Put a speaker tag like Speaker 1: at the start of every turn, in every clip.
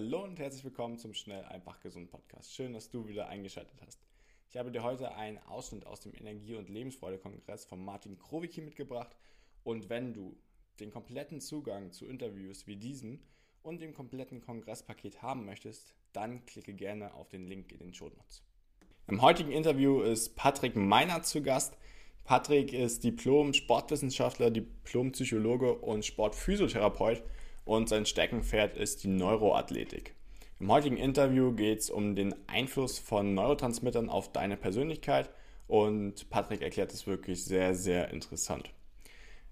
Speaker 1: Hallo und herzlich willkommen zum Schnell, einfach, gesund Podcast. Schön, dass du wieder eingeschaltet hast. Ich habe dir heute einen Ausschnitt aus dem Energie- und Lebensfreude-Kongress von Martin Krowicki mitgebracht. Und wenn du den kompletten Zugang zu Interviews wie diesem und dem kompletten Kongresspaket haben möchtest, dann klicke gerne auf den Link in den Show Notes. Im heutigen Interview ist Patrick Meinert zu Gast. Patrick ist Diplom-Sportwissenschaftler, Diplom-Psychologe und Sportphysiotherapeut und sein Steckenpferd ist die Neuroathletik. Im heutigen Interview geht es um den Einfluss von Neurotransmittern auf deine Persönlichkeit und Patrick erklärt es wirklich sehr, sehr interessant.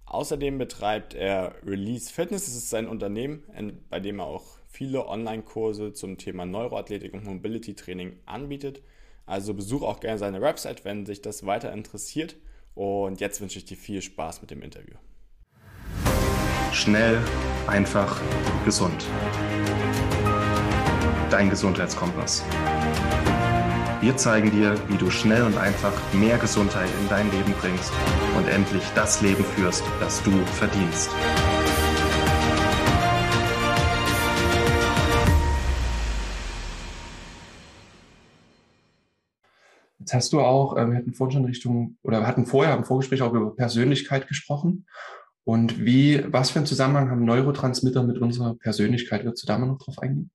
Speaker 1: Außerdem betreibt er Release Fitness, das ist sein Unternehmen, bei dem er auch viele Online-Kurse zum Thema Neuroathletik und Mobility Training anbietet. Also besuche auch gerne seine Website, wenn sich das weiter interessiert. Und jetzt wünsche ich dir viel Spaß mit dem Interview.
Speaker 2: Schnell, einfach, gesund. Dein Gesundheitskompass. Wir zeigen dir, wie du schnell und einfach mehr Gesundheit in dein Leben bringst und endlich das Leben führst, das du verdienst.
Speaker 3: Jetzt hast du auch, äh, wir hatten vorhin schon Richtung, oder hatten vorher im Vorgespräch auch über Persönlichkeit gesprochen. Und wie, was für einen Zusammenhang haben Neurotransmitter mit unserer Persönlichkeit? Würdest du da mal noch drauf eingehen?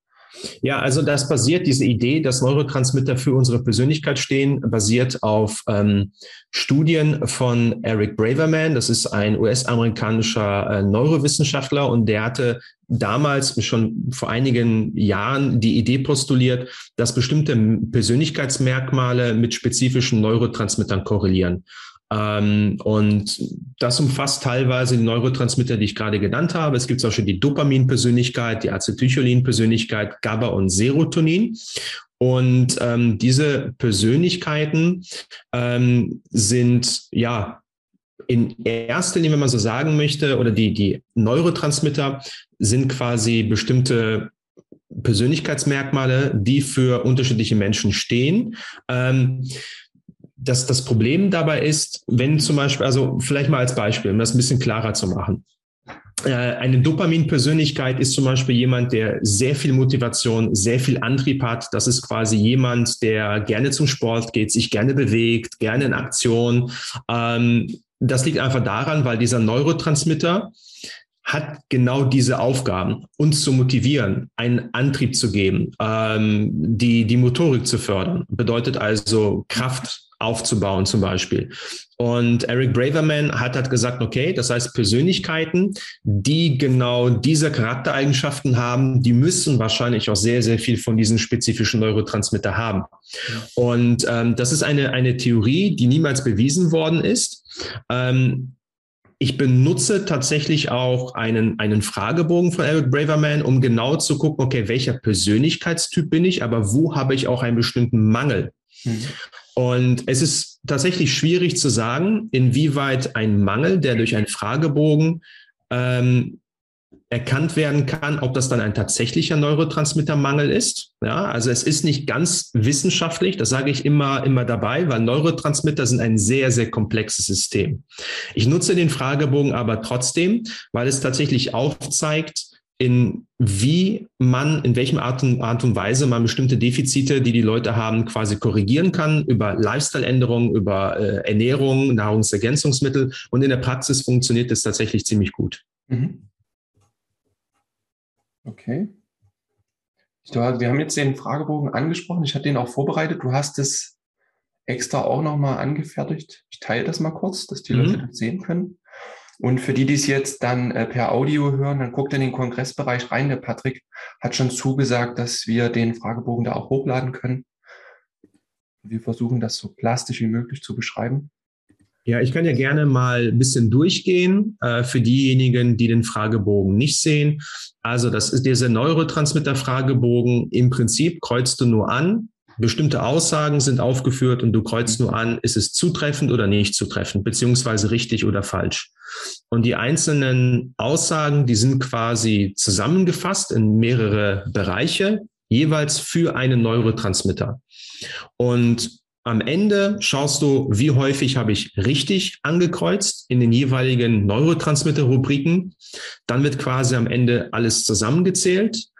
Speaker 4: Ja, also das basiert, diese Idee, dass Neurotransmitter für unsere Persönlichkeit stehen, basiert auf ähm, Studien von Eric Braverman. Das ist ein US-amerikanischer äh, Neurowissenschaftler und der hatte damals schon vor einigen Jahren die Idee postuliert, dass bestimmte Persönlichkeitsmerkmale mit spezifischen Neurotransmittern korrelieren. Ähm, und das umfasst teilweise die Neurotransmitter, die ich gerade genannt habe. Es gibt zum Beispiel die Dopamin-Persönlichkeit, die Acetylcholin-Persönlichkeit, GABA und Serotonin. Und ähm, diese Persönlichkeiten ähm, sind ja in erster Linie, wenn man so sagen möchte, oder die, die Neurotransmitter sind quasi bestimmte Persönlichkeitsmerkmale, die für unterschiedliche Menschen stehen. Ähm, das, das Problem dabei ist, wenn zum Beispiel, also vielleicht mal als Beispiel, um das ein bisschen klarer zu machen. Äh, eine Dopamin-Persönlichkeit ist zum Beispiel jemand, der sehr viel Motivation, sehr viel Antrieb hat. Das ist quasi jemand, der gerne zum Sport geht, sich gerne bewegt, gerne in Aktion. Ähm, das liegt einfach daran, weil dieser Neurotransmitter hat genau diese Aufgaben, uns zu motivieren, einen Antrieb zu geben, ähm, die, die Motorik zu fördern. Bedeutet also Kraft, aufzubauen zum Beispiel. Und Eric Braverman hat halt gesagt, okay, das heißt Persönlichkeiten, die genau diese Charaktereigenschaften haben, die müssen wahrscheinlich auch sehr, sehr viel von diesen spezifischen Neurotransmitter haben. Und ähm, das ist eine, eine Theorie, die niemals bewiesen worden ist. Ähm, ich benutze tatsächlich auch einen, einen Fragebogen von Eric Braverman, um genau zu gucken, okay, welcher Persönlichkeitstyp bin ich, aber wo habe ich auch einen bestimmten Mangel? Mhm. Und es ist tatsächlich schwierig zu sagen, inwieweit ein Mangel, der durch einen Fragebogen ähm, erkannt werden kann, ob das dann ein tatsächlicher Neurotransmittermangel ist. Ja, also es ist nicht ganz wissenschaftlich, das sage ich immer, immer dabei, weil Neurotransmitter sind ein sehr, sehr komplexes System. Ich nutze den Fragebogen aber trotzdem, weil es tatsächlich aufzeigt, in wie man, in welchem Art und, Art und Weise man bestimmte Defizite, die die Leute haben, quasi korrigieren kann über Lifestyle-Änderungen, über äh, Ernährung, Nahrungsergänzungsmittel. Und in der Praxis funktioniert das tatsächlich ziemlich gut. Mhm.
Speaker 3: Okay. wir haben jetzt den Fragebogen angesprochen. Ich hatte den auch vorbereitet. Du hast es extra auch nochmal angefertigt. Ich teile das mal kurz, dass die mhm. Leute das sehen können. Und für die, die es jetzt dann äh, per Audio hören, dann guckt in den Kongressbereich rein. Der Patrick hat schon zugesagt, dass wir den Fragebogen da auch hochladen können. Wir versuchen das so plastisch wie möglich zu beschreiben.
Speaker 4: Ja, ich kann ja gerne mal ein bisschen durchgehen äh, für diejenigen, die den Fragebogen nicht sehen. Also das ist dieser Neurotransmitter-Fragebogen. Im Prinzip kreuzt du nur an, Bestimmte Aussagen sind aufgeführt und du kreuzt nur an, ist es zutreffend oder nicht zutreffend, beziehungsweise richtig oder falsch. Und die einzelnen Aussagen, die sind quasi zusammengefasst in mehrere Bereiche, jeweils für einen Neurotransmitter. Und am Ende schaust du, wie häufig habe ich richtig angekreuzt in den jeweiligen Neurotransmitter-Rubriken. Dann wird quasi am Ende alles zusammengezählt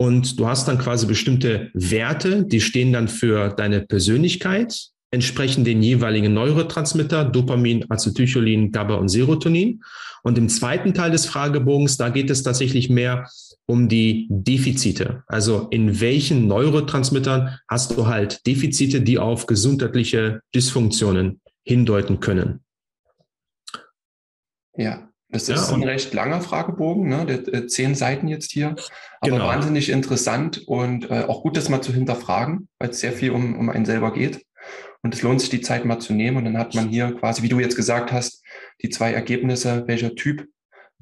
Speaker 4: Und du hast dann quasi bestimmte Werte, die stehen dann für deine Persönlichkeit, entsprechend den jeweiligen Neurotransmitter, Dopamin, Acetylcholin, GABA und Serotonin. Und im zweiten Teil des Fragebogens, da geht es tatsächlich mehr um die Defizite. Also in welchen Neurotransmittern hast du halt Defizite, die auf gesundheitliche Dysfunktionen hindeuten können.
Speaker 3: Ja, das ist ja, ein recht langer Fragebogen, ne? Der, äh, zehn Seiten jetzt hier, aber genau. wahnsinnig interessant und äh, auch gut, das mal zu hinterfragen, weil es sehr viel um, um einen selber geht. Und es lohnt sich, die Zeit mal zu nehmen. Und dann hat man hier quasi, wie du jetzt gesagt hast, die zwei Ergebnisse, welcher Typ,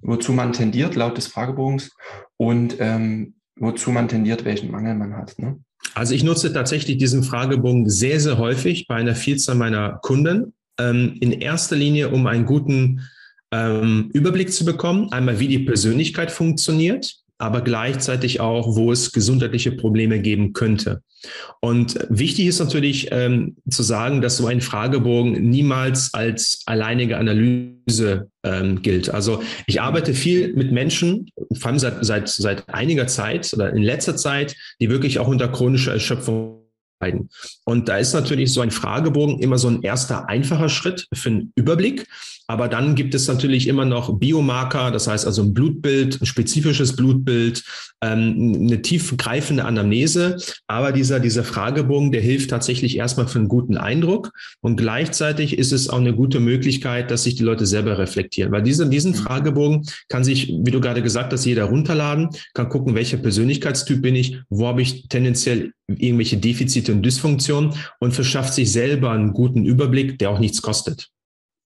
Speaker 3: wozu man tendiert, laut des Fragebogens, und ähm, wozu man tendiert, welchen Mangel man hat. Ne?
Speaker 4: Also ich nutze tatsächlich diesen Fragebogen sehr, sehr häufig bei einer Vielzahl meiner Kunden. Ähm, in erster Linie, um einen guten ähm, Überblick zu bekommen, einmal wie die Persönlichkeit funktioniert, aber gleichzeitig auch, wo es gesundheitliche Probleme geben könnte. Und wichtig ist natürlich ähm, zu sagen, dass so ein Fragebogen niemals als alleinige Analyse ähm, gilt. Also ich arbeite viel mit Menschen, vor allem seit, seit, seit einiger Zeit oder in letzter Zeit, die wirklich auch unter chronischer Erschöpfung und da ist natürlich so ein Fragebogen immer so ein erster einfacher Schritt für einen Überblick. Aber dann gibt es natürlich immer noch Biomarker, das heißt also ein Blutbild, ein spezifisches Blutbild, ähm, eine tiefgreifende Anamnese. Aber dieser, dieser Fragebogen, der hilft tatsächlich erstmal für einen guten Eindruck. Und gleichzeitig ist es auch eine gute Möglichkeit, dass sich die Leute selber reflektieren. Weil diese, diesen mhm. Fragebogen kann sich, wie du gerade gesagt hast, jeder runterladen, kann gucken, welcher Persönlichkeitstyp bin ich, wo habe ich tendenziell irgendwelche Defizite und Dysfunktionen und verschafft sich selber einen guten Überblick, der auch nichts kostet.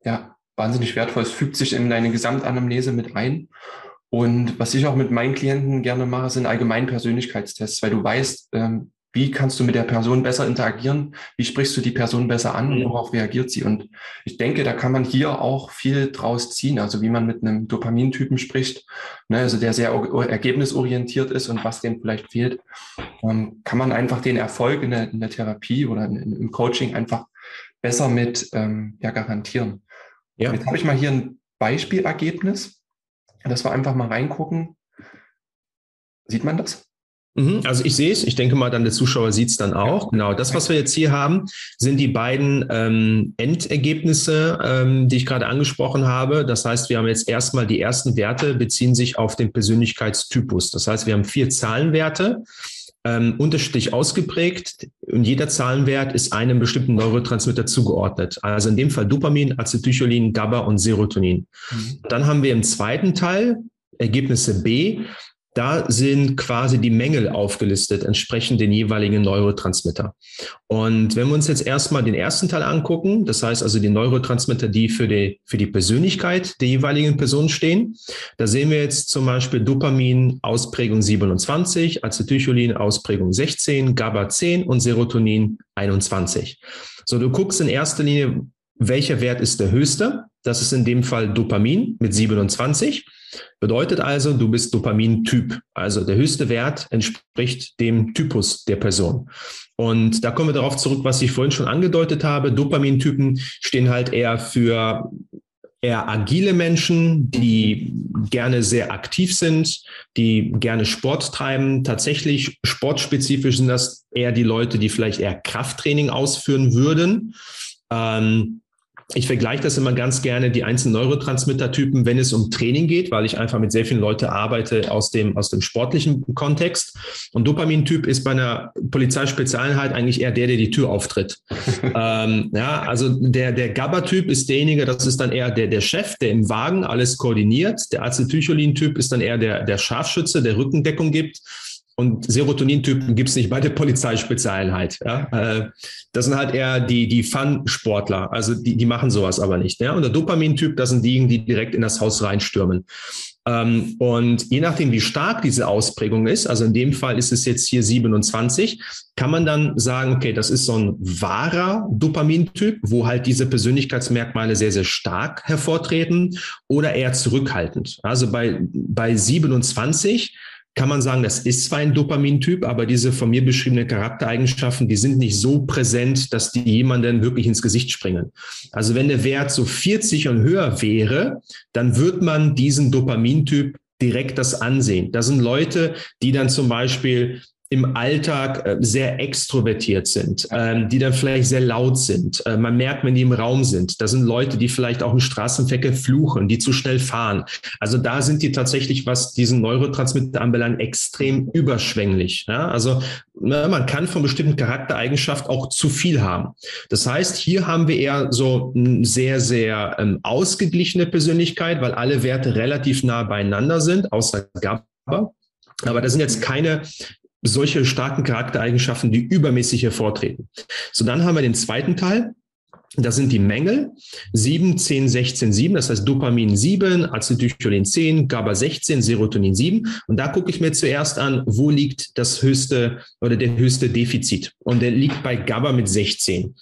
Speaker 3: Ja, wahnsinnig wertvoll. Es fügt sich in deine Gesamtanamnese mit ein. Und was ich auch mit meinen Klienten gerne mache, sind allgemein Persönlichkeitstests, weil du weißt, ähm, wie kannst du mit der Person besser interagieren? Wie sprichst du die Person besser an und worauf reagiert sie? Und ich denke, da kann man hier auch viel draus ziehen. Also wie man mit einem Dopamintypen spricht, ne, also der sehr ergebnisorientiert ist und was dem vielleicht fehlt, ähm, kann man einfach den Erfolg in der, in der Therapie oder in, im Coaching einfach besser mit ähm, ja, garantieren. Ja. Jetzt habe ich mal hier ein Beispielergebnis, dass wir einfach mal reingucken. Sieht man das?
Speaker 4: Mhm, also ich sehe es, ich denke mal, dann der Zuschauer sieht es dann auch. Genau, das, was wir jetzt hier haben, sind die beiden ähm, Endergebnisse, ähm, die ich gerade angesprochen habe. Das heißt, wir haben jetzt erstmal die ersten Werte beziehen sich auf den Persönlichkeitstypus. Das heißt, wir haben vier Zahlenwerte ähm, unterschiedlich ausgeprägt und jeder Zahlenwert ist einem bestimmten Neurotransmitter zugeordnet. Also in dem Fall Dopamin, Acetylcholin, GABA und Serotonin. Mhm. Dann haben wir im zweiten Teil Ergebnisse B. Da sind quasi die Mängel aufgelistet, entsprechend den jeweiligen Neurotransmitter. Und wenn wir uns jetzt erstmal den ersten Teil angucken, das heißt also die Neurotransmitter, die für die, für die Persönlichkeit der jeweiligen Person stehen, da sehen wir jetzt zum Beispiel Dopamin Ausprägung 27, Acetylcholin Ausprägung 16, GABA 10 und Serotonin 21. So, du guckst in erster Linie, welcher Wert ist der höchste? Das ist in dem Fall Dopamin mit 27. Bedeutet also, du bist Dopamin-Typ. Also der höchste Wert entspricht dem Typus der Person. Und da kommen wir darauf zurück, was ich vorhin schon angedeutet habe. Dopamintypen stehen halt eher für eher agile Menschen, die gerne sehr aktiv sind, die gerne Sport treiben. Tatsächlich sportspezifisch sind das eher die Leute, die vielleicht eher Krafttraining ausführen würden. Ähm, ich vergleiche das immer ganz gerne, die einzelnen Neurotransmittertypen, wenn es um Training geht, weil ich einfach mit sehr vielen Leuten arbeite aus dem, aus dem sportlichen Kontext. Und Dopamintyp ist bei einer Polizeispezialeinheit eigentlich eher der, der die Tür auftritt. ähm, ja, also der, der GABA-Typ ist derjenige, das ist dann eher der, der Chef, der im Wagen alles koordiniert. Der Acetylcholin-Typ ist dann eher der, der Scharfschütze, der Rückendeckung gibt. Und Serotonintypen gibt es nicht bei der Polizeispezialeinheit. Ja? Äh, das sind halt eher die, die Fun-Sportler. Also die, die machen sowas aber nicht. Ja? Und der Dopamintyp, das sind diejenigen, die direkt in das Haus reinstürmen. Ähm, und je nachdem, wie stark diese Ausprägung ist, also in dem Fall ist es jetzt hier 27, kann man dann sagen, okay, das ist so ein wahrer Dopamintyp, wo halt diese Persönlichkeitsmerkmale sehr, sehr stark hervortreten oder eher zurückhaltend. Also bei, bei 27 kann man sagen, das ist zwar ein Dopamintyp, aber diese von mir beschriebenen Charaktereigenschaften, die sind nicht so präsent, dass die jemanden wirklich ins Gesicht springen. Also wenn der Wert so 40 und höher wäre, dann wird man diesen Dopamintyp direkt das ansehen. Das sind Leute, die dann zum Beispiel im Alltag äh, sehr extrovertiert sind, ähm, die dann vielleicht sehr laut sind. Äh, man merkt, wenn die im Raum sind. Das sind Leute, die vielleicht auch im Straßenverkehr fluchen, die zu schnell fahren. Also da sind die tatsächlich, was diesen Neurotransmitter anbelangt, extrem überschwänglich. Ja? Also ne, man kann von bestimmten Charaktereigenschaft auch zu viel haben. Das heißt, hier haben wir eher so eine sehr, sehr ähm, ausgeglichene Persönlichkeit, weil alle Werte relativ nah beieinander sind, außer GABA. Aber das sind jetzt keine solche starken Charaktereigenschaften, die übermäßig hervortreten. So, dann haben wir den zweiten Teil. Das sind die Mängel 7, 10, 16, 7, das heißt Dopamin 7, Acetylcholin 10, GABA 16, Serotonin 7. Und da gucke ich mir zuerst an, wo liegt das höchste oder der höchste Defizit. Und der liegt bei GABA mit 16.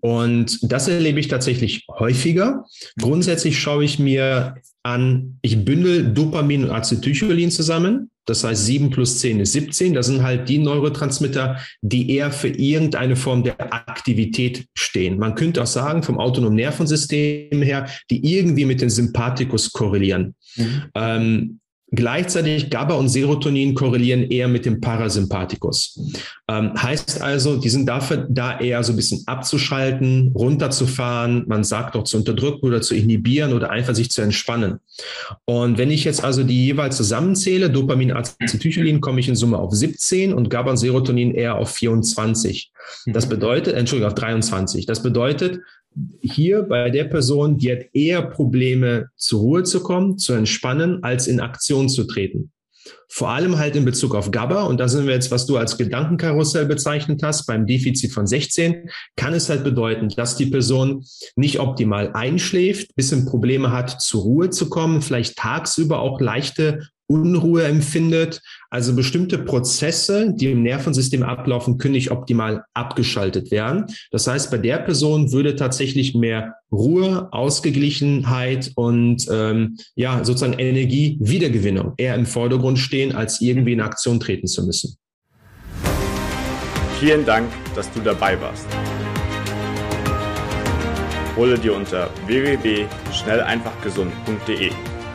Speaker 4: Und das erlebe ich tatsächlich häufiger. Grundsätzlich schaue ich mir an, ich bündel Dopamin und Acetylcholin zusammen. Das heißt, 7 plus 10 ist 17. Das sind halt die Neurotransmitter, die eher für irgendeine Form der Aktivität stehen. Man könnte auch sagen, vom autonomen Nervensystem her, die irgendwie mit dem Sympathikus korrelieren. Mhm. Ähm, Gleichzeitig GABA und Serotonin korrelieren eher mit dem Parasympathikus. Ähm, heißt also, die sind dafür da eher so ein bisschen abzuschalten, runterzufahren, man sagt auch zu unterdrücken oder zu inhibieren oder einfach sich zu entspannen. Und wenn ich jetzt also die jeweils zusammenzähle, Dopamin, Acetylcholin, komme ich in Summe auf 17 und GABA und Serotonin eher auf 24. Das mhm. bedeutet, Entschuldigung, auf 23. Das bedeutet, hier bei der Person, die hat eher Probleme, zur Ruhe zu kommen, zu entspannen, als in Aktion zu treten. Vor allem halt in Bezug auf GABA, und da sind wir jetzt, was du als Gedankenkarussell bezeichnet hast, beim Defizit von 16, kann es halt bedeuten, dass die Person nicht optimal einschläft, bisschen Probleme hat, zur Ruhe zu kommen, vielleicht tagsüber auch leichte Unruhe empfindet. Also bestimmte Prozesse, die im Nervensystem ablaufen, können nicht optimal abgeschaltet werden. Das heißt, bei der Person würde tatsächlich mehr Ruhe, Ausgeglichenheit und ähm, ja sozusagen Energiewiedergewinnung eher im Vordergrund stehen, als irgendwie in Aktion treten zu müssen.
Speaker 1: Vielen Dank, dass du dabei warst. Hole dir unter www.schnelleinfachgesund.de